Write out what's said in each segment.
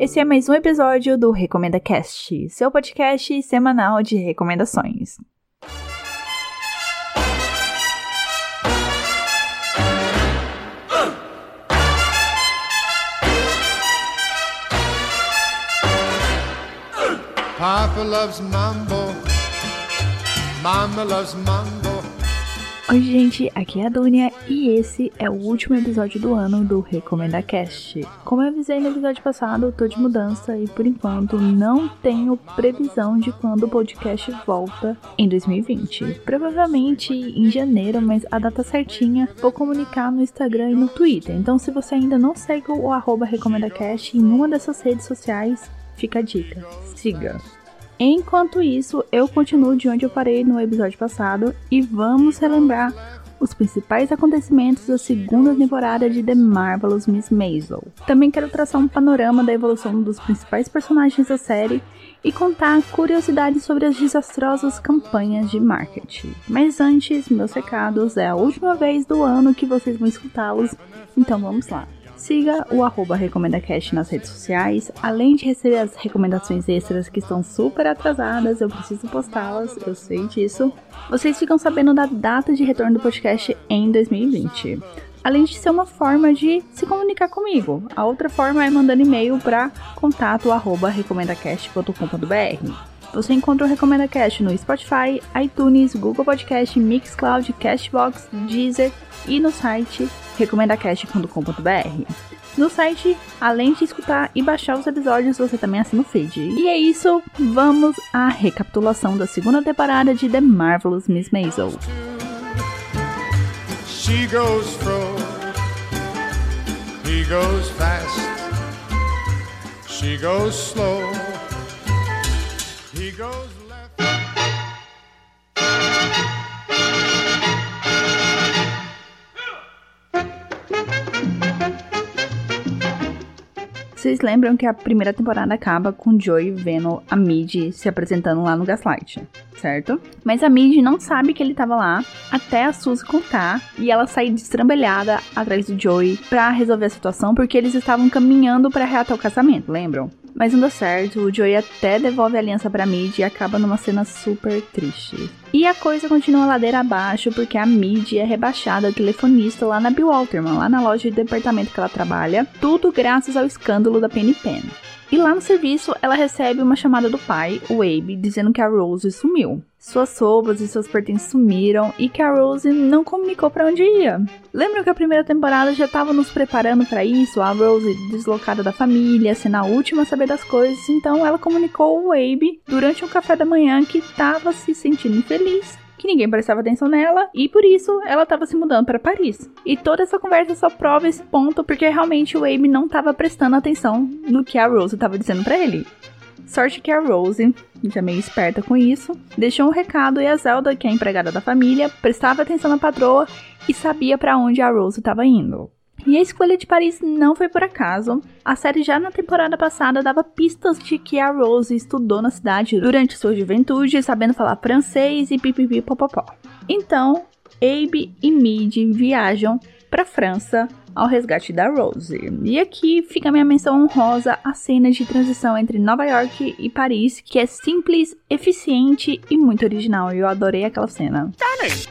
Esse é mais um episódio do Recomenda Cast, seu podcast semanal de recomendações. Papa loves mambo, Mama loves mambo. Oi, gente, aqui é a Dunia e esse é o último episódio do ano do Recomenda Cast. Como eu avisei no episódio passado, tô de mudança e por enquanto não tenho previsão de quando o podcast volta em 2020. Provavelmente em janeiro, mas a data certinha vou comunicar no Instagram e no Twitter. Então, se você ainda não segue o arroba RecomendaCast em uma dessas redes sociais, fica a dica: siga. Enquanto isso, eu continuo de onde eu parei no episódio passado e vamos relembrar os principais acontecimentos da segunda temporada de The Marvelous Miss Maisel. Também quero traçar um panorama da evolução dos principais personagens da série e contar curiosidades sobre as desastrosas campanhas de marketing. Mas antes, meus recados, é a última vez do ano que vocês vão escutá-los, então vamos lá. Siga o arroba RecomendaCast nas redes sociais. Além de receber as recomendações extras que estão super atrasadas, eu preciso postá-las, eu sei disso. Vocês ficam sabendo da data de retorno do podcast em 2020 além de ser uma forma de se comunicar comigo. A outra forma é mandando e-mail para contato@recomendacast.com.br. Você encontra o Recomenda Cast no Spotify, iTunes, Google Podcast, Mixcloud, Castbox, Deezer e no site recomendacast.com.br. No site, além de escutar e baixar os episódios, você também assina o feed. E é isso, vamos à recapitulação da segunda temporada de The Marvelous Miss Maisel. She goes he goes fast. She goes slow, he goes Vocês lembram que a primeira temporada acaba com Joey vendo a Mid se apresentando lá no Gaslight, certo? Mas a Mid não sabe que ele tava lá até a Suzy contar e ela sair destrambelhada atrás do Joey pra resolver a situação porque eles estavam caminhando para reatar o casamento, lembram? Mas não dá certo, o Joey até devolve a aliança pra Mid e acaba numa cena super triste. E a coisa continua ladeira abaixo porque a Mid é rebaixada telefonista lá na Bill Walterman, lá na loja de departamento que ela trabalha, tudo graças ao escândalo da Penny Pen. E lá no serviço, ela recebe uma chamada do pai, o Abe, dizendo que a Rose sumiu. Suas roupas e seus pertences sumiram e que a Rose não comunicou para onde ia. Lembram que a primeira temporada já estava nos preparando para isso? A Rose deslocada da família, sendo a última a saber das coisas, então ela comunicou ao Abe durante um café da manhã que estava se sentindo infeliz que ninguém prestava atenção nela e por isso ela estava se mudando para Paris. E toda essa conversa só prova esse ponto porque realmente o Abe não estava prestando atenção no que a Rose estava dizendo para ele. Sorte que a Rose, já meio esperta com isso, deixou um recado e a Zelda, que é a empregada da família, prestava atenção na patroa e sabia para onde a Rose estava indo. E a escolha de Paris não foi por acaso. A série já na temporada passada dava pistas de que a Rose estudou na cidade durante sua juventude, sabendo falar francês e pipipi popopó. Então, Abe e Mid viajam para França ao resgate da Rose. E aqui fica minha menção honrosa à cena de transição entre Nova York e Paris, que é simples, eficiente e muito original. Eu adorei aquela cena.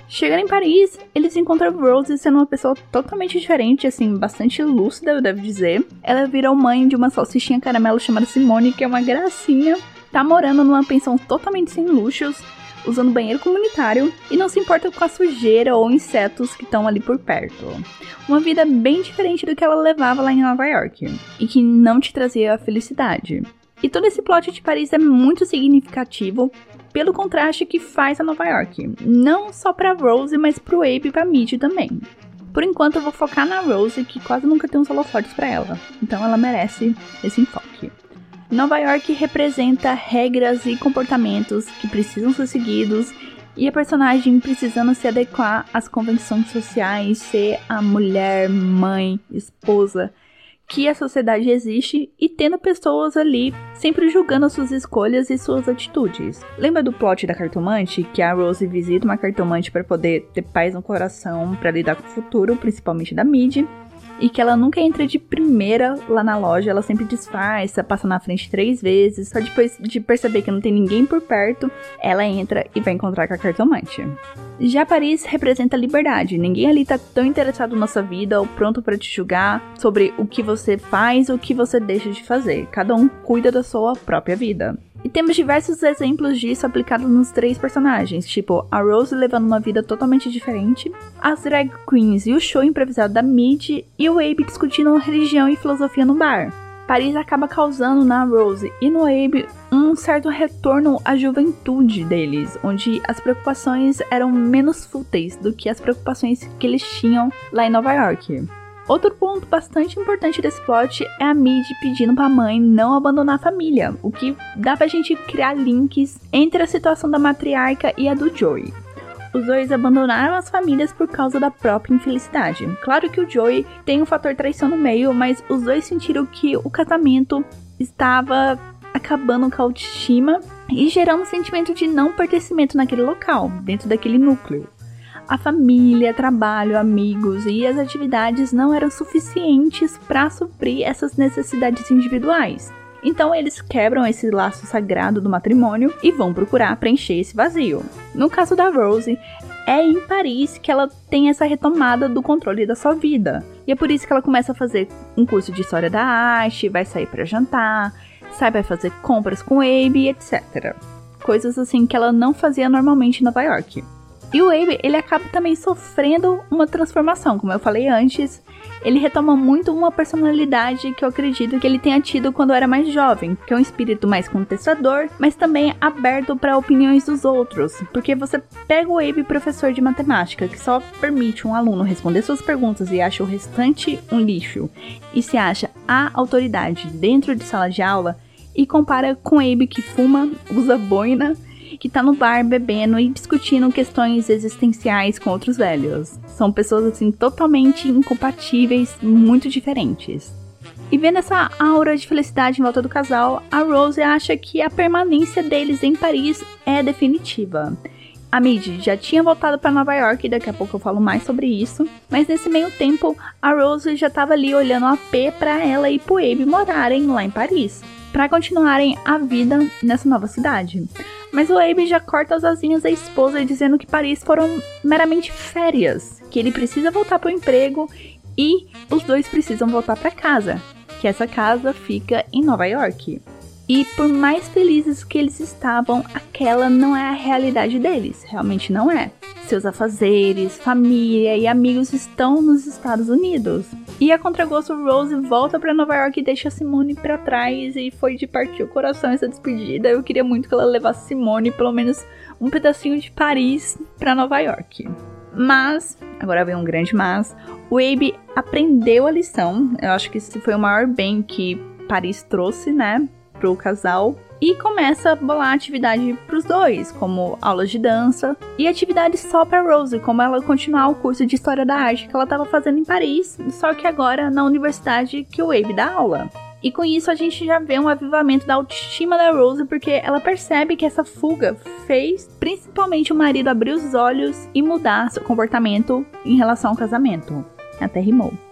Chegando em Paris, eles encontram Rose sendo uma pessoa totalmente diferente, assim, bastante lúcida, eu devo dizer. Ela virou mãe de uma salsichinha caramelo chamada Simone, que é uma gracinha. Tá morando numa pensão totalmente sem luxos, usando banheiro comunitário e não se importa com a sujeira ou insetos que estão ali por perto. Uma vida bem diferente do que ela levava lá em Nova York e que não te trazia felicidade. E todo esse plot de Paris é muito significativo pelo contraste que faz a Nova York, não só para Rose, mas pro Abe e pra Mid também. Por enquanto eu vou focar na Rose, que quase nunca tem uns holofotes para ela, então ela merece esse enfoque. Nova York representa regras e comportamentos que precisam ser seguidos e a personagem precisando se adequar às convenções sociais, ser a mulher, mãe, esposa que a sociedade existe e tendo pessoas ali sempre julgando suas escolhas e suas atitudes. Lembra do plot da cartomante que a Rose visita uma cartomante para poder ter paz no coração para lidar com o futuro, principalmente da Mid? E que ela nunca entra de primeira lá na loja, ela sempre disfarça, passa na frente três vezes, só depois de perceber que não tem ninguém por perto, ela entra e vai encontrar com a cartomante. Já Paris representa liberdade. Ninguém ali tá tão interessado na sua vida ou pronto para te julgar sobre o que você faz ou o que você deixa de fazer. Cada um cuida da sua própria vida. E temos diversos exemplos disso aplicados nos três personagens, tipo a Rose levando uma vida totalmente diferente, as drag queens e o show improvisado da Mid e o Abe discutindo religião e filosofia no bar. Paris acaba causando na Rose e no Abe um certo retorno à juventude deles, onde as preocupações eram menos fúteis do que as preocupações que eles tinham lá em Nova York. Outro ponto bastante importante desse plot é a Mid pedindo pra mãe não abandonar a família, o que dá pra gente criar links entre a situação da matriarca e a do Joey. Os dois abandonaram as famílias por causa da própria infelicidade. Claro que o Joey tem um fator traição no meio, mas os dois sentiram que o casamento estava acabando com a autoestima e gerando um sentimento de não pertencimento naquele local, dentro daquele núcleo. A família, trabalho, amigos e as atividades não eram suficientes para suprir essas necessidades individuais. Então eles quebram esse laço sagrado do matrimônio e vão procurar preencher esse vazio. No caso da Rose, é em Paris que ela tem essa retomada do controle da sua vida. E é por isso que ela começa a fazer um curso de história da arte, vai sair para jantar, sai para fazer compras com Abe, etc. Coisas assim que ela não fazia normalmente em Nova York. E o Abe, ele acaba também sofrendo uma transformação, como eu falei antes. Ele retoma muito uma personalidade que eu acredito que ele tenha tido quando era mais jovem, que é um espírito mais contestador, mas também aberto para opiniões dos outros. Porque você pega o Abe professor de matemática, que só permite um aluno responder suas perguntas e acha o restante um lixo, e se acha a autoridade dentro de sala de aula, e compara com Abe que fuma, usa boina que tá no bar bebendo e discutindo questões existenciais com outros velhos. São pessoas assim totalmente incompatíveis, muito diferentes. E vendo essa aura de felicidade em volta do casal, a Rose acha que a permanência deles em Paris é definitiva. A Mid já tinha voltado para Nova York, e daqui a pouco eu falo mais sobre isso. Mas nesse meio tempo, a Rose já estava ali olhando a P para ela e pro Abe morarem lá em Paris, para continuarem a vida nessa nova cidade. Mas o Abe já corta as asinhas da esposa dizendo que Paris foram meramente férias, que ele precisa voltar para o emprego e os dois precisam voltar para casa, que essa casa fica em Nova York. E por mais felizes que eles estavam, aquela não é a realidade deles, realmente não é. Seus afazeres, família e amigos estão nos Estados Unidos. E a contragosto, Rose volta para Nova York e deixa Simone para trás e foi de partir o coração essa despedida. Eu queria muito que ela levasse Simone pelo menos um pedacinho de Paris para Nova York. Mas, agora vem um grande mas, o Abe aprendeu a lição. Eu acho que esse foi o maior bem que Paris trouxe, né, pro casal e começa a bolar atividade para os dois, como aulas de dança e atividades só para Rose, como ela continuar o curso de história da arte que ela estava fazendo em Paris, só que agora na universidade que o Abe dá aula. E com isso a gente já vê um avivamento da autoestima da Rose, porque ela percebe que essa fuga fez principalmente o marido abrir os olhos e mudar seu comportamento em relação ao casamento. Até rimou.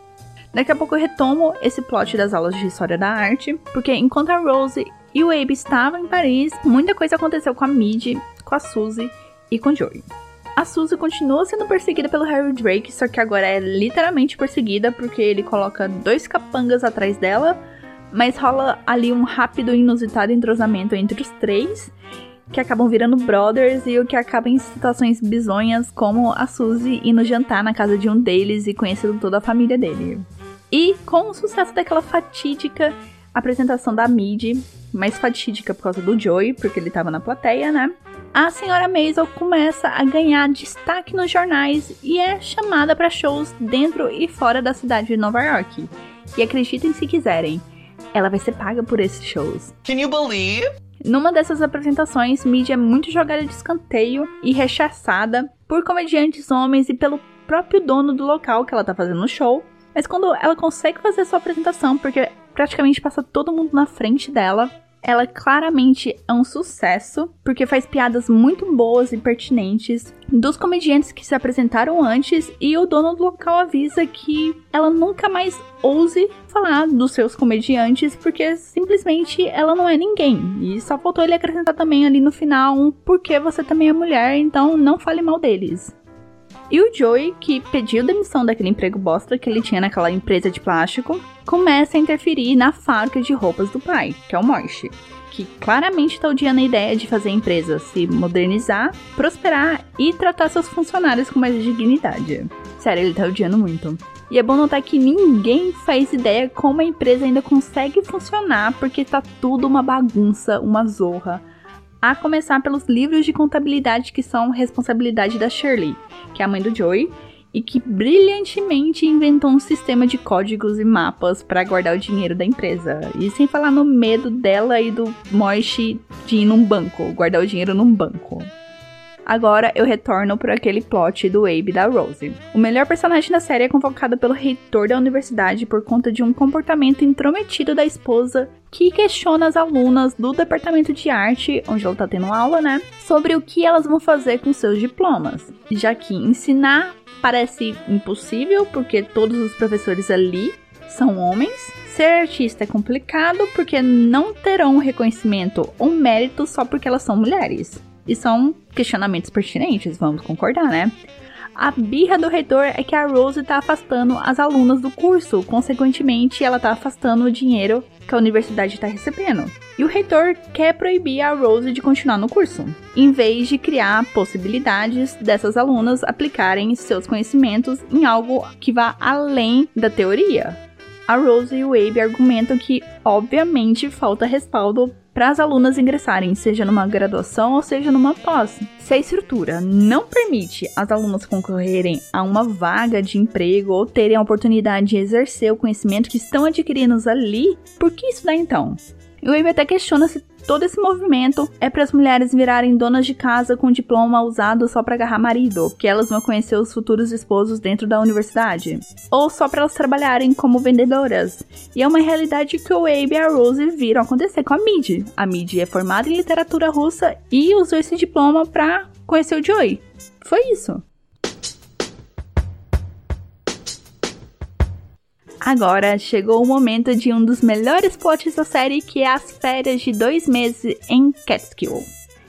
Daqui a pouco eu retomo esse plot das aulas de história da arte, porque enquanto a Rose e o Abe estavam em Paris, muita coisa aconteceu com a Mid, com a Suzy e com o Joey. A Suzy continua sendo perseguida pelo Harry Drake, só que agora é literalmente perseguida porque ele coloca dois capangas atrás dela, mas rola ali um rápido e inusitado entrosamento entre os três, que acabam virando brothers e o que acaba em situações bizonhas, como a Suzy indo jantar na casa de um deles e conhecendo toda a família dele. E com o sucesso daquela fatídica apresentação da Mid, mais fatídica por causa do Joey, porque ele estava na plateia, né? A senhora Maisel começa a ganhar destaque nos jornais e é chamada para shows dentro e fora da cidade de Nova York. E acreditem se quiserem, ela vai ser paga por esses shows. Can you believe? Numa dessas apresentações, Mid é muito jogada de escanteio e rechaçada por comediantes homens e pelo próprio dono do local que ela tá fazendo o show, mas quando ela consegue fazer sua apresentação, porque praticamente passa todo mundo na frente dela, ela claramente é um sucesso, porque faz piadas muito boas e pertinentes dos comediantes que se apresentaram antes, e o dono do local avisa que ela nunca mais ouse falar dos seus comediantes, porque simplesmente ela não é ninguém. E só faltou ele acrescentar também ali no final um porque você também é mulher, então não fale mal deles. E o Joey, que pediu demissão daquele emprego bosta que ele tinha naquela empresa de plástico, começa a interferir na fábrica de roupas do pai, que é o Moish, que claramente está odiando a ideia de fazer a empresa se modernizar, prosperar e tratar seus funcionários com mais dignidade. Sério, ele tá odiando muito. E é bom notar que ninguém faz ideia como a empresa ainda consegue funcionar, porque tá tudo uma bagunça, uma zorra a começar pelos livros de contabilidade que são responsabilidade da Shirley, que é a mãe do Joey, e que brilhantemente inventou um sistema de códigos e mapas para guardar o dinheiro da empresa. E sem falar no medo dela e do Moishi de ir num banco, guardar o dinheiro num banco. Agora eu retorno para aquele plot do Abe da Rose. O melhor personagem da série é convocado pelo reitor da universidade por conta de um comportamento intrometido da esposa que questiona as alunas do departamento de arte, onde ela tá tendo aula, né, sobre o que elas vão fazer com seus diplomas. Já que ensinar parece impossível porque todos os professores ali são homens. Ser artista é complicado porque não terão reconhecimento ou mérito só porque elas são mulheres. E são questionamentos pertinentes, vamos concordar, né? A birra do reitor é que a Rose tá afastando as alunas do curso, consequentemente, ela tá afastando o dinheiro que a universidade está recebendo. E o reitor quer proibir a Rose de continuar no curso, em vez de criar possibilidades dessas alunas aplicarem seus conhecimentos em algo que vá além da teoria. A Rose e o Abe argumentam que, obviamente, falta respaldo para as alunas ingressarem, seja numa graduação ou seja numa pós. Se a estrutura não permite as alunas concorrerem a uma vaga de emprego ou terem a oportunidade de exercer o conhecimento que estão adquirindo ali, por que dá então? E o Abe até questiona se todo esse movimento é para as mulheres virarem donas de casa com diploma usado só para agarrar marido, que elas vão conhecer os futuros esposos dentro da universidade, ou só para elas trabalharem como vendedoras. E é uma realidade que o Abe e a Rose viram acontecer com a Mid. A Mid é formada em literatura russa e usou esse diploma para conhecer o Joey. Foi isso. Agora chegou o momento de um dos melhores plots da série, que é as férias de dois meses em Catskill.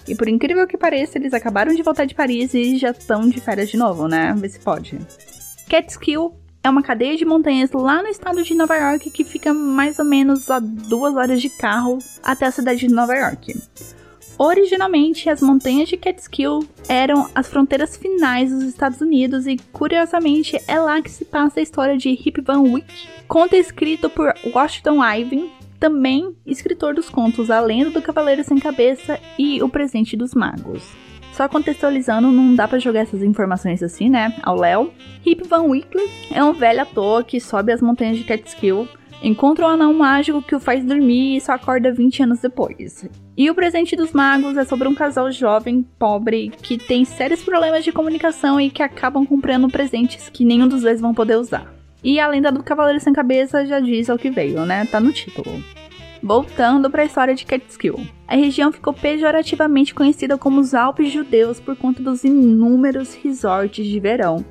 E por incrível que pareça, eles acabaram de voltar de Paris e já estão de férias de novo, né? Vê se pode. Catskill é uma cadeia de montanhas lá no estado de Nova York que fica mais ou menos a duas horas de carro até a cidade de Nova York. Originalmente, as montanhas de Catskill eram as fronteiras finais dos Estados Unidos e, curiosamente, é lá que se passa a história de Rip Van Wyck, conto escrito por Washington Irving, também escritor dos contos A Lenda do Cavaleiro Sem Cabeça e O Presente dos Magos. Só contextualizando, não dá para jogar essas informações assim, né, ao Léo. Rip Van Wyck é um velho ator que sobe as montanhas de Catskill encontra um anão mágico que o faz dormir e só acorda 20 anos depois. E o presente dos magos é sobre um casal jovem, pobre, que tem sérios problemas de comunicação e que acabam comprando presentes que nenhum dos dois vão poder usar. E a lenda do Cavaleiro Sem Cabeça já diz ao que veio, né? Tá no título. Voltando para a história de Catskill. A região ficou pejorativamente conhecida como os Alpes Judeus por conta dos inúmeros resorts de verão,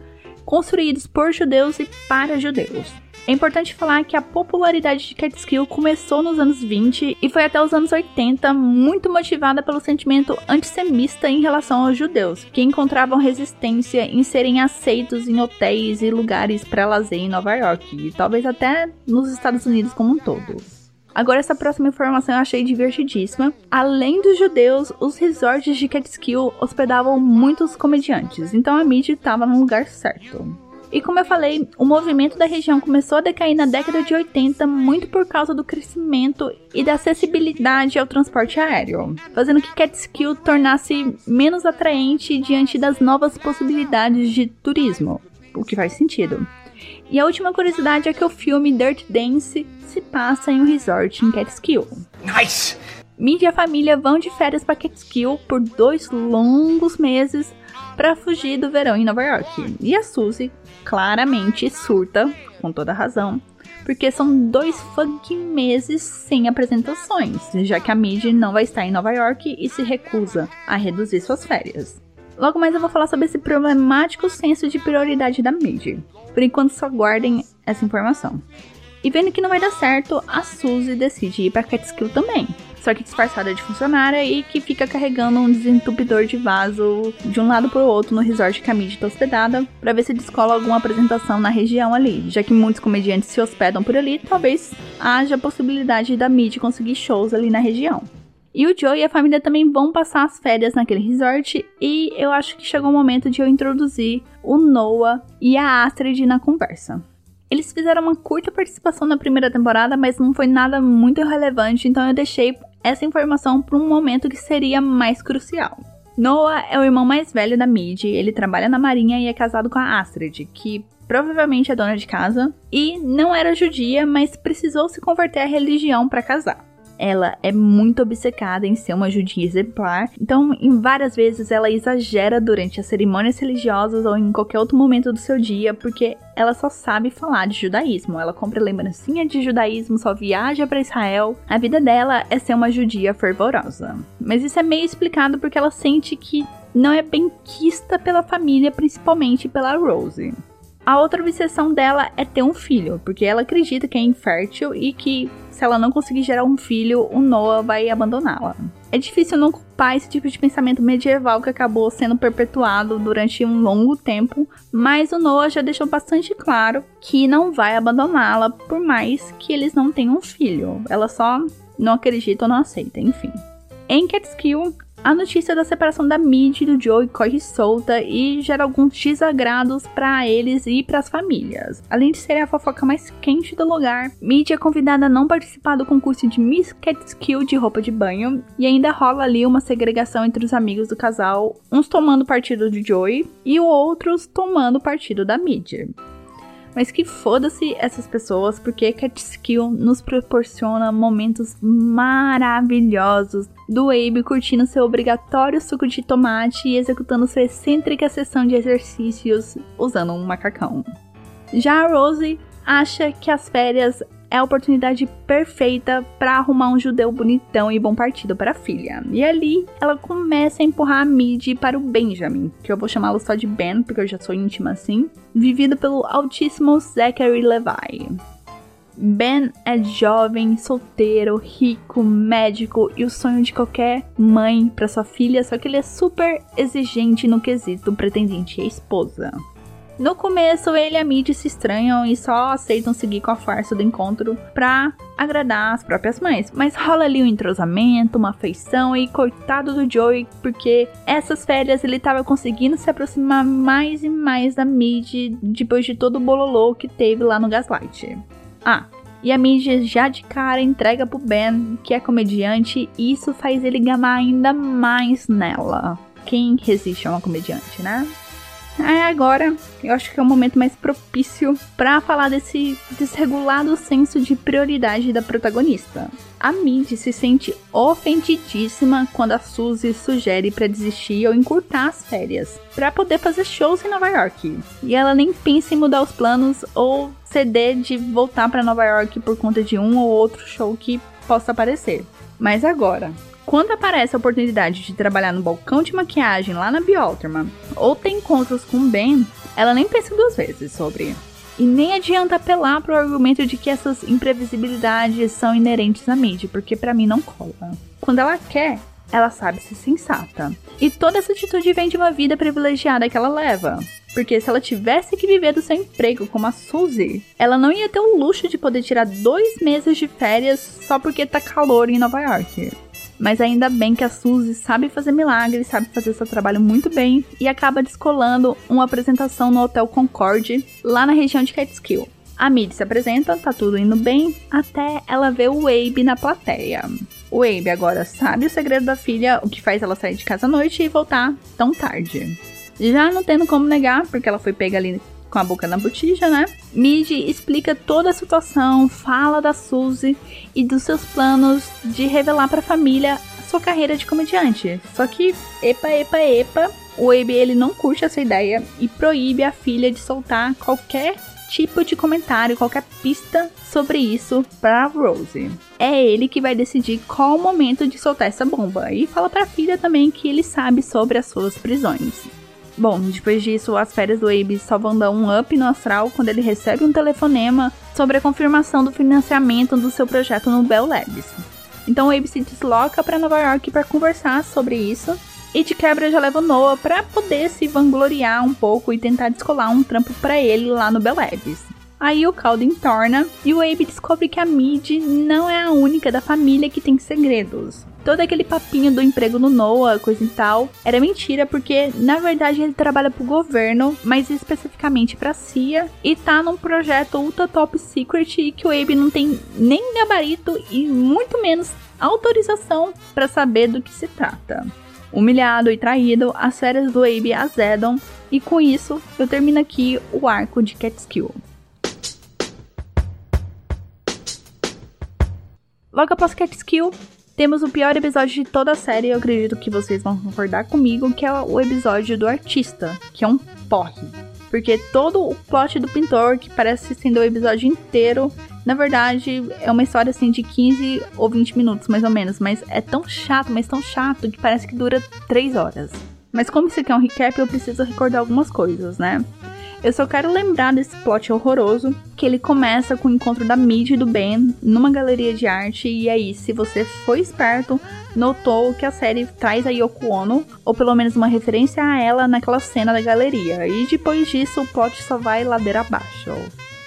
construídos por judeus e para judeus. É importante falar que a popularidade de Catskill começou nos anos 20 e foi até os anos 80 muito motivada pelo sentimento antissemita em relação aos judeus, que encontravam resistência em serem aceitos em hotéis e lugares para lazer em Nova York, e talvez até nos Estados Unidos como um todo. Agora, essa próxima informação eu achei divertidíssima. Além dos judeus, os resorts de Catskill hospedavam muitos comediantes, então a mídia estava no lugar certo. E como eu falei, o movimento da região começou a decair na década de 80 muito por causa do crescimento e da acessibilidade ao transporte aéreo, fazendo que Catskill tornasse menos atraente diante das novas possibilidades de turismo, o que faz sentido. E a última curiosidade é que o filme Dirt Dance se passa em um resort em Catskill. Nice! Mindy e a família vão de férias para Catskill por dois longos meses para fugir do verão em Nova York. E a Suzy claramente surta, com toda razão, porque são dois fucking meses sem apresentações, já que a Mid não vai estar em Nova York e se recusa a reduzir suas férias. Logo mais eu vou falar sobre esse problemático senso de prioridade da Mid. Por enquanto só guardem essa informação. E vendo que não vai dar certo, a Suzy decide ir pra Catskill também. Só que disfarçada de funcionária e que fica carregando um desentupidor de vaso de um lado pro outro no resort que a Mid tá hospedada, pra ver se descola alguma apresentação na região ali. Já que muitos comediantes se hospedam por ali, talvez haja a possibilidade da Mid conseguir shows ali na região. E o Joe e a família também vão passar as férias naquele resort e eu acho que chegou o momento de eu introduzir o Noah e a Astrid na conversa. Eles fizeram uma curta participação na primeira temporada, mas não foi nada muito relevante, então eu deixei essa informação para um momento que seria mais crucial. Noah é o irmão mais velho da Mid, ele trabalha na marinha e é casado com a Astrid, que provavelmente é dona de casa, e não era judia, mas precisou se converter à religião para casar ela é muito obcecada em ser uma judia exemplar, então em várias vezes ela exagera durante as cerimônias religiosas ou em qualquer outro momento do seu dia, porque ela só sabe falar de judaísmo. Ela compra lembrancinha de judaísmo, só viaja para Israel. A vida dela é ser uma judia fervorosa. Mas isso é meio explicado porque ela sente que não é bem quista pela família, principalmente pela Rose. A outra obsessão dela é ter um filho, porque ela acredita que é infértil e que se ela não conseguir gerar um filho, o Noah vai abandoná-la. É difícil não culpar esse tipo de pensamento medieval que acabou sendo perpetuado durante um longo tempo, mas o Noah já deixou bastante claro que não vai abandoná-la por mais que eles não tenham um filho. Ela só não acredita ou não aceita, enfim. Em Catskill, a notícia da separação da Mid e do Joey corre solta e gera alguns desagrados para eles e para as famílias. Além de ser a fofoca mais quente do lugar, Mid é convidada a não participar do concurso de Miss Catskill de roupa de banho e ainda rola ali uma segregação entre os amigos do casal, uns tomando partido de Joey e outros tomando partido da Mid. Mas que foda-se essas pessoas, porque Catskill nos proporciona momentos maravilhosos do Abe curtindo seu obrigatório suco de tomate e executando sua excêntrica sessão de exercícios usando um macacão. Já a Rose acha que as férias é a oportunidade perfeita para arrumar um judeu bonitão e bom partido para a filha. E ali ela começa a empurrar a Mid para o Benjamin, que eu vou chamá-lo só de Ben, porque eu já sou íntima assim, vivido pelo altíssimo Zachary Levi. Ben é jovem, solteiro, rico, médico e o sonho de qualquer mãe para sua filha, só que ele é super exigente no quesito pretendente e esposa. No começo, ele e a Mid se estranham e só aceitam seguir com a farsa do encontro pra agradar as próprias mães. Mas rola ali um entrosamento, uma afeição e coitado do Joey, porque essas férias ele tava conseguindo se aproximar mais e mais da Mid depois de todo o bololô que teve lá no Gaslight. Ah, e a Mid já de cara entrega pro Ben, que é comediante, e isso faz ele gamar ainda mais nela. Quem resiste a uma comediante, né? Aí agora, eu acho que é o momento mais propício para falar desse desregulado senso de prioridade da protagonista. A Mid se sente ofendidíssima quando a Suzy sugere para desistir ou encurtar as férias, para poder fazer shows em Nova York. E ela nem pensa em mudar os planos ou ceder de voltar para Nova York por conta de um ou outro show que possa aparecer. Mas agora, quando aparece a oportunidade de trabalhar no balcão de maquiagem lá na Biolterman, ou tem encontros com Ben, ela nem pensa duas vezes sobre. E nem adianta apelar pro argumento de que essas imprevisibilidades são inerentes à mídia, porque para mim não cola. Quando ela quer, ela sabe ser sensata. E toda essa atitude vem de uma vida privilegiada que ela leva. Porque se ela tivesse que viver do seu emprego como a Suzy, ela não ia ter o luxo de poder tirar dois meses de férias só porque tá calor em Nova York. Mas ainda bem que a Suzy sabe fazer milagres, sabe fazer seu trabalho muito bem e acaba descolando uma apresentação no Hotel Concorde, lá na região de Catskill. A Mid se apresenta, tá tudo indo bem, até ela vê o Abe na plateia. O Abe agora sabe o segredo da filha, o que faz ela sair de casa à noite e voltar tão tarde. Já não tendo como negar, porque ela foi pega ali com a boca na botija, né? Mid explica toda a situação, fala da Suzy e dos seus planos de revelar para a família sua carreira de comediante. Só que, epa, epa, epa, o Abe ele não curte essa ideia e proíbe a filha de soltar qualquer tipo de comentário, qualquer pista sobre isso para Rose. É ele que vai decidir qual o momento de soltar essa bomba e fala para a filha também que ele sabe sobre as suas prisões. Bom, depois disso, as férias do Abe só vão dar um up no astral quando ele recebe um telefonema sobre a confirmação do financiamento do seu projeto no Bell Labs. Então o Abe se desloca para Nova York para conversar sobre isso e de quebra já leva o Noah para poder se vangloriar um pouco e tentar descolar um trampo para ele lá no Bell Labs. Aí o caldo entorna e o Abe descobre que a Mid não é a única da família que tem segredos todo aquele papinho do emprego no NOAA, coisa e tal, era mentira, porque na verdade ele trabalha pro governo, mas especificamente pra CIA, e tá num projeto ultra top secret que o Abe não tem nem gabarito e muito menos autorização para saber do que se trata. Humilhado e traído, as férias do Abe azedam, e com isso eu termino aqui o arco de Catskill. Logo após Catskill, temos o pior episódio de toda a série, eu acredito que vocês vão concordar comigo, que é o episódio do artista, que é um porre. Porque todo o plot do pintor, que parece sendo o episódio inteiro, na verdade é uma história assim de 15 ou 20 minutos mais ou menos, mas é tão chato, mas tão chato que parece que dura 3 horas. Mas como isso aqui é um recap, eu preciso recordar algumas coisas, né? Eu só quero lembrar desse plot horroroso, que ele começa com o encontro da Mid e do Ben numa galeria de arte, e aí, se você foi esperto, notou que a série traz a Yoko Ono, ou pelo menos uma referência a ela naquela cena da galeria, e depois disso o plot só vai ladeira abaixo.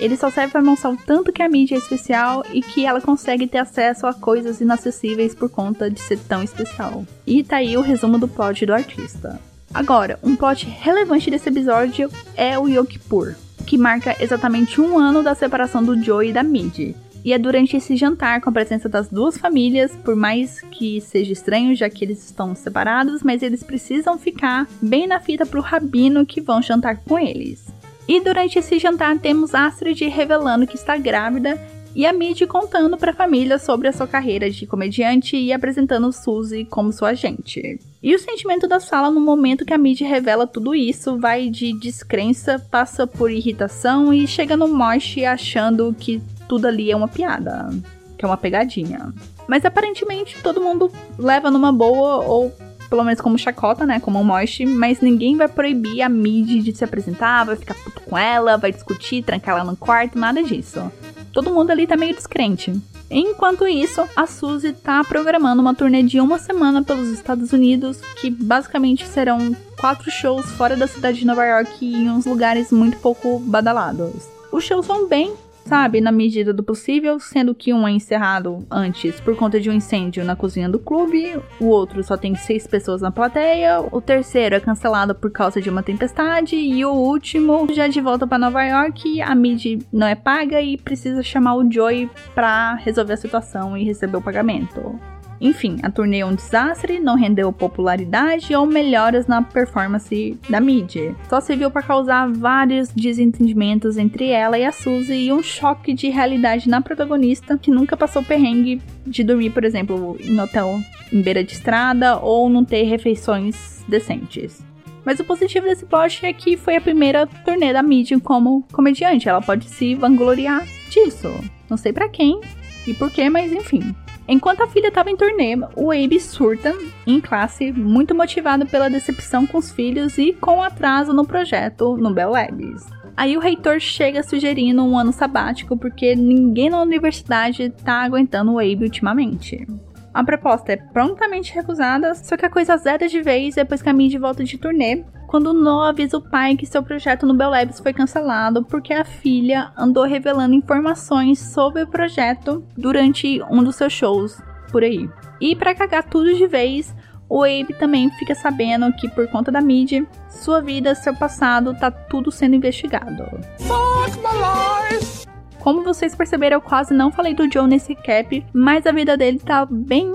Ele só serve para mostrar o tanto que a mídia é especial e que ela consegue ter acesso a coisas inacessíveis por conta de ser tão especial. E tá aí o resumo do plot do artista. Agora, um plot relevante desse episódio é o Yokipur, que marca exatamente um ano da separação do Joe e da Mid. E é durante esse jantar, com a presença das duas famílias, por mais que seja estranho, já que eles estão separados, mas eles precisam ficar bem na fita pro rabino que vão jantar com eles. E durante esse jantar temos Astrid revelando que está grávida e a Mid contando para a família sobre a sua carreira de comediante e apresentando Suzy como sua agente. E o sentimento da sala no momento que a Mid revela tudo isso vai de descrença, passa por irritação e chega no moche achando que tudo ali é uma piada, que é uma pegadinha. Mas aparentemente todo mundo leva numa boa ou pelo menos como chacota, né? Como um moche, mas ninguém vai proibir a Mid de se apresentar, vai ficar puto com ela, vai discutir, trancar ela no quarto, nada disso. Todo mundo ali tá meio descrente. Enquanto isso, a Suzy tá programando uma turnê de uma semana pelos Estados Unidos, que basicamente serão quatro shows fora da cidade de Nova York e em uns lugares muito pouco badalados. Os shows vão bem, sabe, na medida do possível, sendo que um é encerrado antes por conta de um incêndio na cozinha do clube, o outro só tem seis pessoas na plateia, o terceiro é cancelado por causa de uma tempestade e o último já de volta para Nova York, a mid não é paga e precisa chamar o Joey para resolver a situação e receber o pagamento. Enfim, a turnê é um desastre, não rendeu popularidade ou melhoras na performance da mídia. Só serviu para causar vários desentendimentos entre ela e a Suzy e um choque de realidade na protagonista que nunca passou perrengue de dormir, por exemplo, em hotel em beira de estrada ou não ter refeições decentes. Mas o positivo desse plot é que foi a primeira turnê da mídia como comediante. Ela pode se vangloriar disso. Não sei para quem e por quê, mas enfim. Enquanto a filha estava em turnê, o Abe surta em classe, muito motivado pela decepção com os filhos e com o atraso no projeto no Bell Labs. Aí o reitor chega sugerindo um ano sabático porque ninguém na universidade tá aguentando o Abe ultimamente. A proposta é prontamente recusada, só que a coisa zera de vez depois que a Mid volta de turnê, quando Noah avisa o pai que seu projeto no Bell Labs foi cancelado porque a filha andou revelando informações sobre o projeto durante um dos seus shows por aí. E para cagar tudo de vez, o Abe também fica sabendo que por conta da mídia, sua vida, seu passado, tá tudo sendo investigado. Fuck my life! Como vocês perceberam, eu quase não falei do Joe nesse cap, mas a vida dele tá bem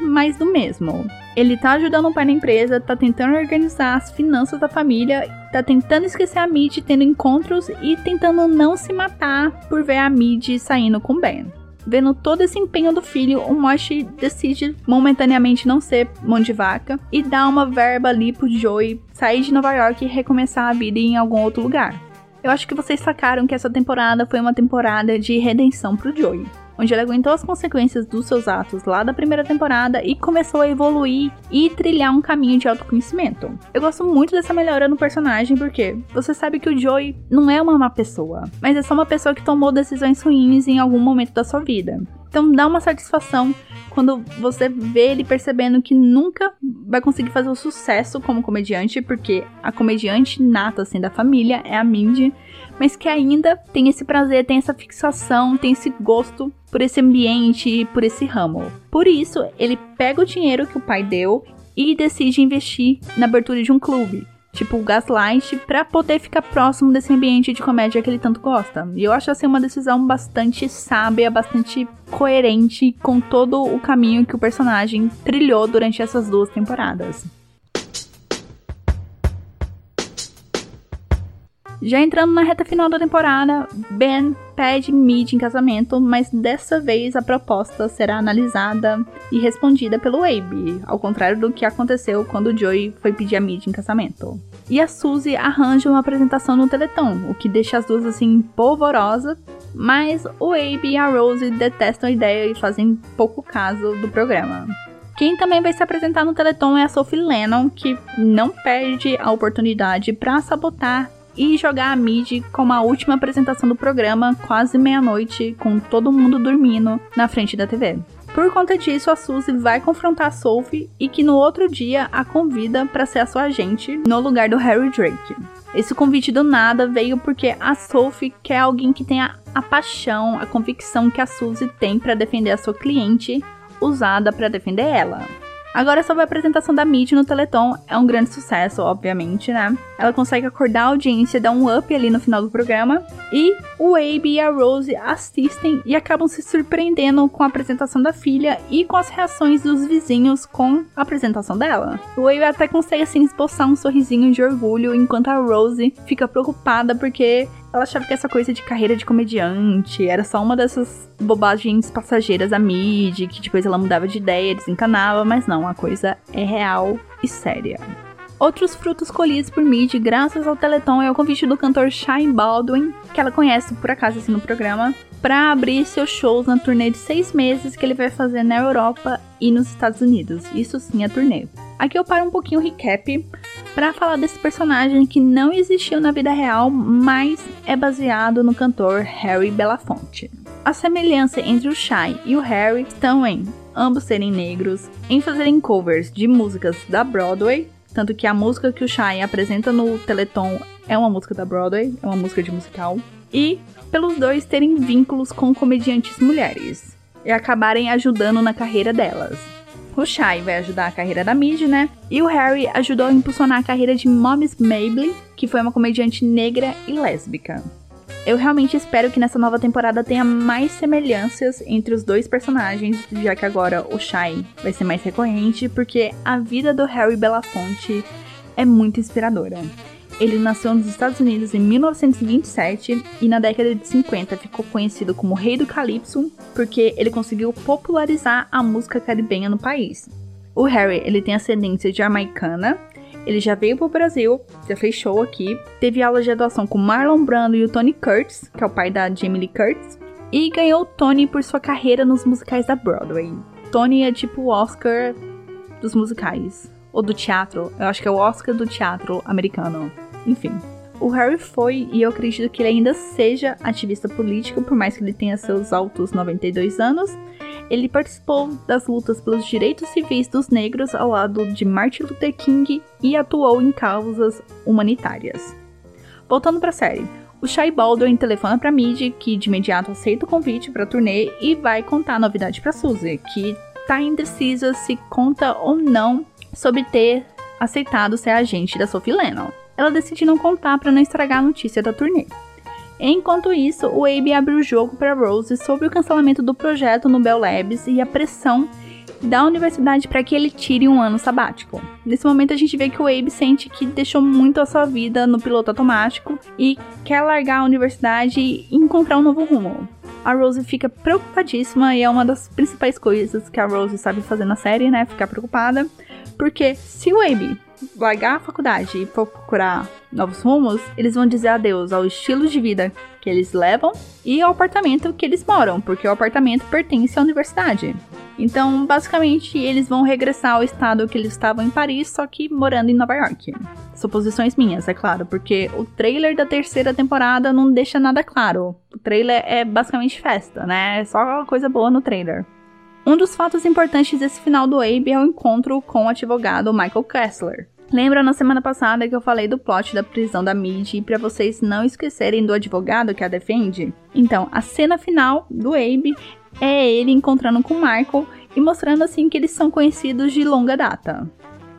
mais do mesmo. Ele tá ajudando o pai na empresa, tá tentando organizar as finanças da família, tá tentando esquecer a Mid tendo encontros e tentando não se matar por ver a Mid saindo com Ben. Vendo todo esse empenho do filho, o Moshi decide momentaneamente não ser mão de vaca e dá uma verba ali pro Joey sair de Nova York e recomeçar a vida em algum outro lugar. Eu acho que vocês sacaram que essa temporada foi uma temporada de redenção pro Joey onde ele aguentou as consequências dos seus atos lá da primeira temporada e começou a evoluir e trilhar um caminho de autoconhecimento. Eu gosto muito dessa melhora no personagem porque você sabe que o Joey não é uma má pessoa, mas é só uma pessoa que tomou decisões ruins em algum momento da sua vida. Então dá uma satisfação quando você vê ele percebendo que nunca vai conseguir fazer o sucesso como comediante, porque a comediante nata assim da família é a Mindy, mas que ainda tem esse prazer, tem essa fixação, tem esse gosto por esse ambiente e por esse ramo. Por isso, ele pega o dinheiro que o pai deu e decide investir na abertura de um clube tipo o Gaslight, para poder ficar próximo desse ambiente de comédia que ele tanto gosta. E eu acho assim uma decisão bastante sábia, bastante coerente com todo o caminho que o personagem trilhou durante essas duas temporadas. Já entrando na reta final da temporada, Ben pede Mid em casamento, mas dessa vez a proposta será analisada e respondida pelo Abe, ao contrário do que aconteceu quando Joey foi pedir a Mid em casamento. E a Suzy arranja uma apresentação no Teleton, o que deixa as duas assim polvorosas, mas o Abe e a Rose detestam a ideia e fazem pouco caso do programa. Quem também vai se apresentar no Teleton é a Sophie Lennon, que não perde a oportunidade para sabotar e jogar a mid como a última apresentação do programa, quase meia-noite, com todo mundo dormindo na frente da TV. Por conta disso, a Suzy vai confrontar a Sophie e que no outro dia a convida para ser a sua agente no lugar do Harry Drake. Esse convite do nada veio porque a Sophie quer alguém que tenha a paixão, a convicção que a Suzy tem para defender a sua cliente, usada para defender ela. Agora sobre a apresentação da Mid no Teleton, é um grande sucesso, obviamente, né? Ela consegue acordar a audiência, dar um up ali no final do programa. E o Abe e a Rose assistem e acabam se surpreendendo com a apresentação da filha e com as reações dos vizinhos com a apresentação dela. O Abe até consegue assim esboçar um sorrisinho de orgulho, enquanto a Rose fica preocupada porque ela achava que essa coisa de carreira de comediante era só uma dessas bobagens passageiras da mídia, que depois ela mudava de ideia, desencanava, mas não, a coisa é real e séria. Outros frutos colhidos por Mid graças ao Teleton é o convite do cantor Shine Baldwin, que ela conhece por acaso assim no programa, para abrir seus shows na turnê de seis meses que ele vai fazer na Europa e nos Estados Unidos. Isso sim é turnê. Aqui eu paro um pouquinho o recap para falar desse personagem que não existiu na vida real, mas é baseado no cantor Harry Belafonte. A semelhança entre o Shy e o Harry estão em ambos serem negros, em fazerem covers de músicas da Broadway, tanto que a música que o Shy apresenta no Teleton é uma música da Broadway, é uma música de musical, e pelos dois terem vínculos com comediantes mulheres e acabarem ajudando na carreira delas. O Shai vai ajudar a carreira da Mid, né? E o Harry ajudou a impulsionar a carreira de Moms Mabley, que foi uma comediante negra e lésbica. Eu realmente espero que nessa nova temporada tenha mais semelhanças entre os dois personagens, já que agora o Shai vai ser mais recorrente, porque a vida do Harry Belafonte é muito inspiradora. Ele nasceu nos Estados Unidos em 1927 e na década de 50 ficou conhecido como Rei do Calypso porque ele conseguiu popularizar a música caribenha no país. O Harry ele tem ascendência jamaicana, ele já veio pro Brasil, já fez show aqui, teve aula de atuação com Marlon Brando e o Tony Curtis, que é o pai da Jamie Lee Curtis, e ganhou o Tony por sua carreira nos musicais da Broadway. Tony é tipo o Oscar dos musicais, ou do teatro, eu acho que é o Oscar do teatro americano. Enfim. O Harry foi, e eu acredito que ele ainda seja ativista político, por mais que ele tenha seus altos 92 anos. Ele participou das lutas pelos direitos civis dos negros ao lado de Martin Luther King e atuou em causas humanitárias. Voltando para a série, o Shai Baldwin telefona para Mid, que de imediato aceita o convite para a turnê e vai contar a novidade para Suzy, que tá indecisa se conta ou não sobre ter aceitado ser agente da Sophie Lennon ela decide não contar para não estragar a notícia da turnê. Enquanto isso, o Abe abre o jogo para Rose sobre o cancelamento do projeto no Bell Labs e a pressão da universidade para que ele tire um ano sabático. Nesse momento a gente vê que o Abe sente que deixou muito a sua vida no piloto automático e quer largar a universidade e encontrar um novo rumo. A Rose fica preocupadíssima e é uma das principais coisas que a Rose sabe fazer na série, né? Ficar preocupada. Porque se o Abe largar a faculdade e procurar novos rumos, eles vão dizer adeus ao estilo de vida que eles levam e ao apartamento que eles moram, porque o apartamento pertence à universidade. Então, basicamente, eles vão regressar ao estado que eles estavam em Paris, só que morando em Nova York. Suposições minhas, é claro, porque o trailer da terceira temporada não deixa nada claro. O trailer é basicamente festa, né? É só coisa boa no trailer. Um dos fatos importantes desse final do Abe é o encontro com o advogado Michael Kessler. Lembra na semana passada que eu falei do plot da prisão da Mid para vocês não esquecerem do advogado que a defende? Então, a cena final do Abe é ele encontrando com Michael e mostrando assim que eles são conhecidos de longa data.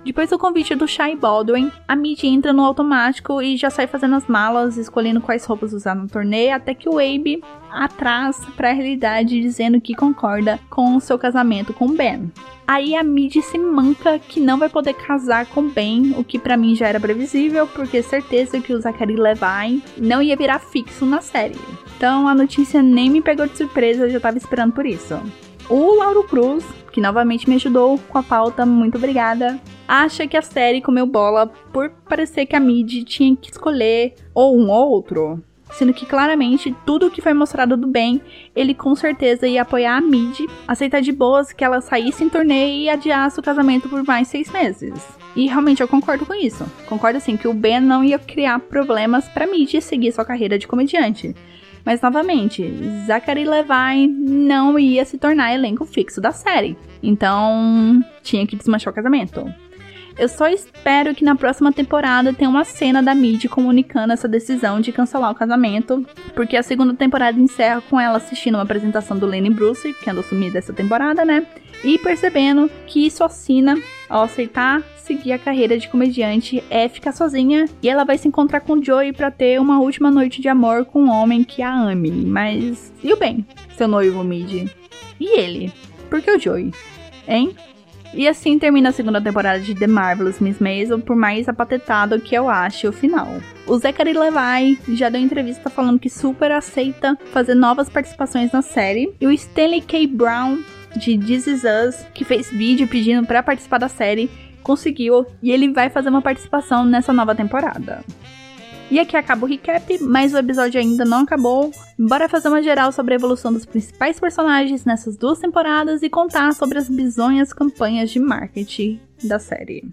Depois do convite do Shy Baldwin, a Mid entra no automático e já sai fazendo as malas, escolhendo quais roupas usar no torneio, até que o Abe atrás para a realidade dizendo que concorda com o seu casamento com Ben. Aí a Mid se manca que não vai poder casar com Ben, o que para mim já era previsível, porque certeza que o Zachary Levi não ia virar fixo na série. Então a notícia nem me pegou de surpresa, eu já tava esperando por isso. O Lauro Cruz, que novamente me ajudou com a pauta, muito obrigada, acha que a série comeu bola por parecer que a Mid tinha que escolher ou um ou outro. Sendo que claramente tudo o que foi mostrado do bem, ele com certeza ia apoiar a Mid, aceitar de boas que ela saísse em torneio e adiasse o casamento por mais seis meses. E realmente eu concordo com isso. Concordo assim que o Ben não ia criar problemas para Mid seguir sua carreira de comediante. Mas novamente, Zachary Levi não ia se tornar elenco fixo da série. Então, tinha que desmanchar o casamento. Eu só espero que na próxima temporada tenha uma cena da Mid comunicando essa decisão de cancelar o casamento, porque a segunda temporada encerra com ela assistindo uma apresentação do Lenny Bruce, que andou sumida essa temporada, né? E percebendo que isso assina ao aceitar seguir a carreira de comediante é ficar sozinha e ela vai se encontrar com Joey para ter uma última noite de amor com um homem que a ame. Mas e o bem, seu noivo Mid? E ele? Por que o Joey? Hein? E assim termina a segunda temporada de The Marvelous Miss Maisel, por mais apatetado que eu ache o final. O Zachary Levi já deu entrevista falando que super aceita fazer novas participações na série. E o Stanley K. Brown, de This Is Us, que fez vídeo pedindo para participar da série, conseguiu e ele vai fazer uma participação nessa nova temporada. E aqui acaba o recap, mas o episódio ainda não acabou. Bora fazer uma geral sobre a evolução dos principais personagens nessas duas temporadas e contar sobre as bizonhas campanhas de marketing da série.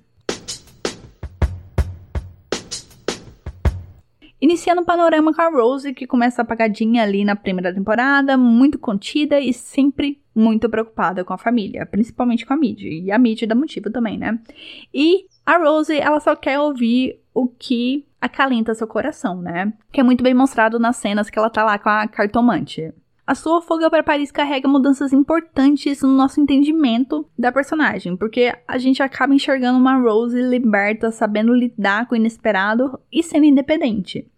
Iniciando o panorama com a Rose, que começa apagadinha ali na primeira temporada, muito contida e sempre muito preocupada com a família, principalmente com a Mid. E a Mid dá motivo também, né? E a Rose, ela só quer ouvir o que acalenta seu coração, né? Que é muito bem mostrado nas cenas que ela tá lá com a cartomante. A sua fuga para Paris carrega mudanças importantes no nosso entendimento da personagem, porque a gente acaba enxergando uma Rose liberta, sabendo lidar com o inesperado e sendo independente.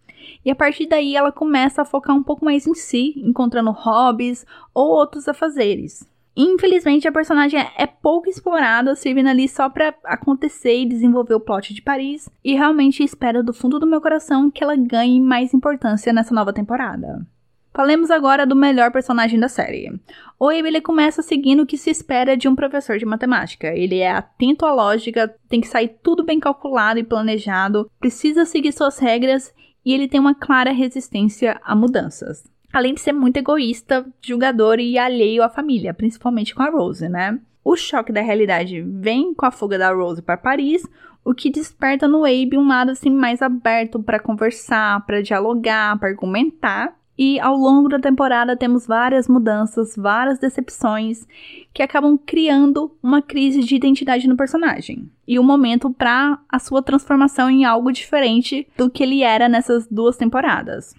E a partir daí ela começa a focar um pouco mais em si, encontrando hobbies ou outros afazeres. Infelizmente, a personagem é pouco explorada, servindo ali só para acontecer e desenvolver o plot de Paris, e realmente espero do fundo do meu coração que ela ganhe mais importância nessa nova temporada. Falemos agora do melhor personagem da série. O ele começa seguindo o que se espera de um professor de matemática. Ele é atento à lógica, tem que sair tudo bem calculado e planejado, precisa seguir suas regras e ele tem uma clara resistência a mudanças. Além de ser muito egoísta, julgador e alheio à família, principalmente com a Rose, né? O choque da realidade vem com a fuga da Rose para Paris, o que desperta no Abe um lado assim mais aberto para conversar, para dialogar, para argumentar. E ao longo da temporada temos várias mudanças, várias decepções que acabam criando uma crise de identidade no personagem e um momento para a sua transformação em algo diferente do que ele era nessas duas temporadas.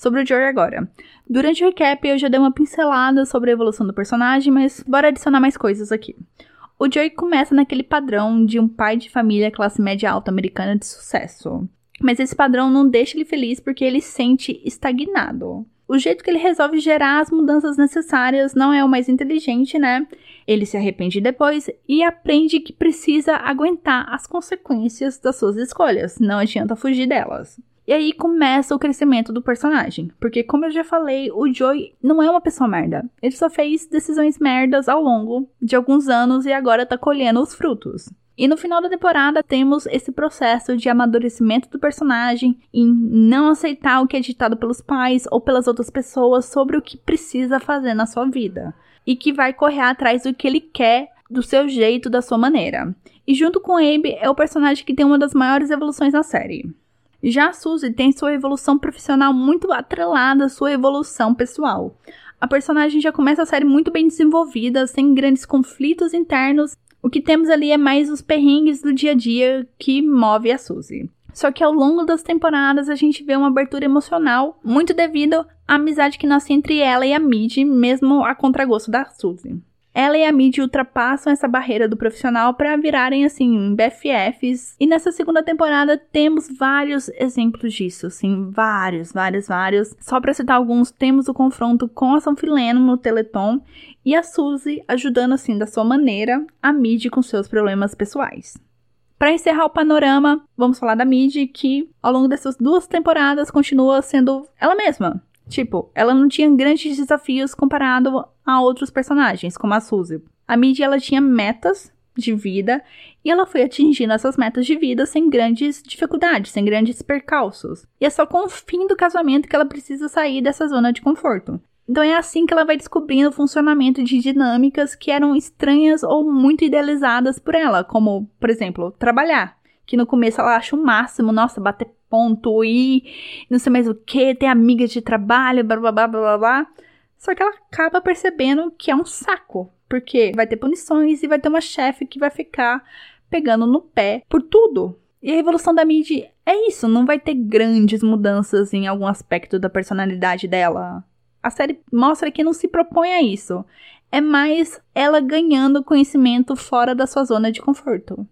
Sobre o Joey agora. Durante o recap eu já dei uma pincelada sobre a evolução do personagem, mas bora adicionar mais coisas aqui. O Joey começa naquele padrão de um pai de família classe média alta americana de sucesso. Mas esse padrão não deixa ele feliz porque ele se sente estagnado. O jeito que ele resolve gerar as mudanças necessárias não é o mais inteligente, né? Ele se arrepende depois e aprende que precisa aguentar as consequências das suas escolhas, não adianta fugir delas. E aí começa o crescimento do personagem, porque como eu já falei, o Joey não é uma pessoa merda. Ele só fez decisões merdas ao longo de alguns anos e agora tá colhendo os frutos. E no final da temporada temos esse processo de amadurecimento do personagem em não aceitar o que é ditado pelos pais ou pelas outras pessoas sobre o que precisa fazer na sua vida. E que vai correr atrás do que ele quer do seu jeito, da sua maneira. E junto com Abe é o personagem que tem uma das maiores evoluções na série. Já a Suzy tem sua evolução profissional muito atrelada à sua evolução pessoal. A personagem já começa a série muito bem desenvolvida, sem grandes conflitos internos o que temos ali é mais os perrengues do dia a dia que move a Suzy. Só que ao longo das temporadas a gente vê uma abertura emocional muito devido à amizade que nasce entre ela e a Mid, mesmo a contragosto da Suzy ela e a Mid ultrapassam essa barreira do profissional para virarem assim BFFs. E nessa segunda temporada temos vários exemplos disso, assim, vários, vários, vários. Só para citar alguns, temos o confronto com a São Fileno no Teleton e a Suzy ajudando assim da sua maneira a Mid com seus problemas pessoais. Para encerrar o panorama, vamos falar da Mid, que ao longo dessas duas temporadas continua sendo ela mesma. Tipo, ela não tinha grandes desafios comparado a outros personagens, como a Suzy. A Midi, ela tinha metas de vida e ela foi atingindo essas metas de vida sem grandes dificuldades, sem grandes percalços. E é só com o fim do casamento que ela precisa sair dessa zona de conforto. Então é assim que ela vai descobrindo o funcionamento de dinâmicas que eram estranhas ou muito idealizadas por ela, como, por exemplo, trabalhar que no começo ela acha o máximo, nossa, bater ponto e não sei mais o que, ter amigas de trabalho, blá blá blá blá blá. Só que ela acaba percebendo que é um saco, porque vai ter punições e vai ter uma chefe que vai ficar pegando no pé por tudo. E a evolução da Mid é isso, não vai ter grandes mudanças em algum aspecto da personalidade dela. A série mostra que não se propõe a isso. É mais ela ganhando conhecimento fora da sua zona de conforto.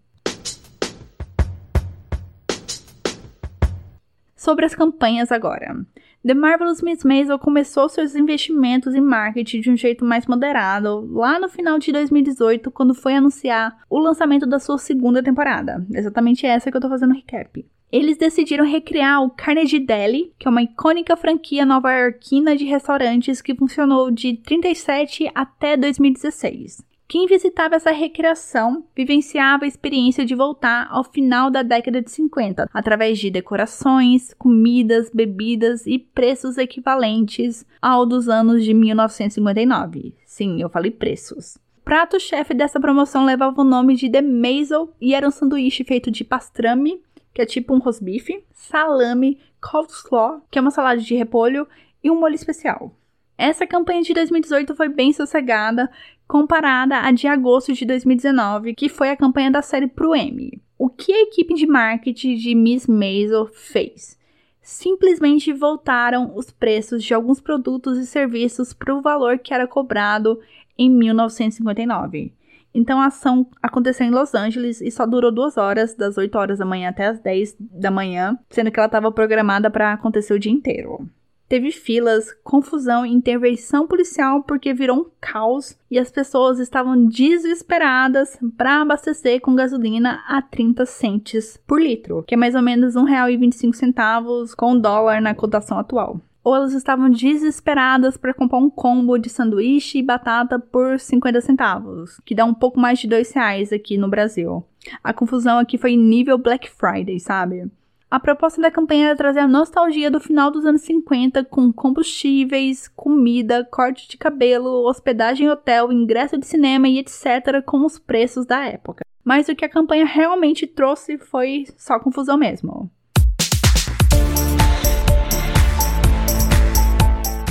Sobre as campanhas agora. The Marvelous Miss Maisel começou seus investimentos em marketing de um jeito mais moderado lá no final de 2018, quando foi anunciar o lançamento da sua segunda temporada. Exatamente essa que eu tô fazendo recap. Eles decidiram recriar o Carnegie Deli, que é uma icônica franquia nova-iorquina de restaurantes que funcionou de 37 até 2016. Quem visitava essa recreação vivenciava a experiência de voltar ao final da década de 50, através de decorações, comidas, bebidas e preços equivalentes ao dos anos de 1959. Sim, eu falei preços. Prato-chefe dessa promoção levava o nome de The Maisel e era um sanduíche feito de pastrame, que é tipo um rosbife, salame, coleslaw, que é uma salada de repolho, e um molho especial. Essa campanha de 2018 foi bem sossegada, comparada à de agosto de 2019, que foi a campanha da série pro Emmy. O que a equipe de marketing de Miss Maisel fez? Simplesmente voltaram os preços de alguns produtos e serviços para o valor que era cobrado em 1959. Então a ação aconteceu em Los Angeles e só durou duas horas, das 8 horas da manhã até as 10 da manhã, sendo que ela estava programada para acontecer o dia inteiro. Teve filas, confusão e intervenção policial porque virou um caos e as pessoas estavam desesperadas para abastecer com gasolina a 30 centes por litro, que é mais ou menos R$ 1,25 com dólar na cotação atual ou elas estavam desesperadas para comprar um combo de sanduíche e batata por 50 centavos, que dá um pouco mais de dois reais aqui no Brasil. A confusão aqui foi nível Black Friday, sabe? A proposta da campanha era trazer a nostalgia do final dos anos 50 com combustíveis, comida, corte de cabelo, hospedagem em hotel, ingresso de cinema e etc. com os preços da época. Mas o que a campanha realmente trouxe foi só confusão mesmo.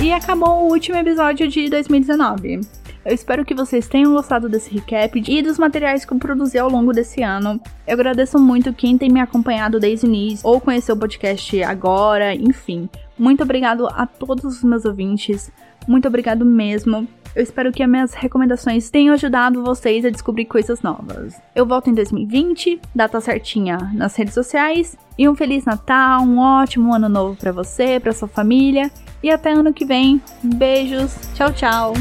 E acabou o último episódio de 2019. Eu espero que vocês tenham gostado desse recap e dos materiais que eu produzi ao longo desse ano. Eu agradeço muito quem tem me acompanhado desde o início ou conheceu o podcast agora, enfim. Muito obrigado a todos os meus ouvintes. Muito obrigado mesmo. Eu espero que as minhas recomendações tenham ajudado vocês a descobrir coisas novas. Eu volto em 2020, data certinha nas redes sociais. E um feliz Natal, um ótimo ano novo para você, para sua família. E até ano que vem. Beijos. Tchau, tchau.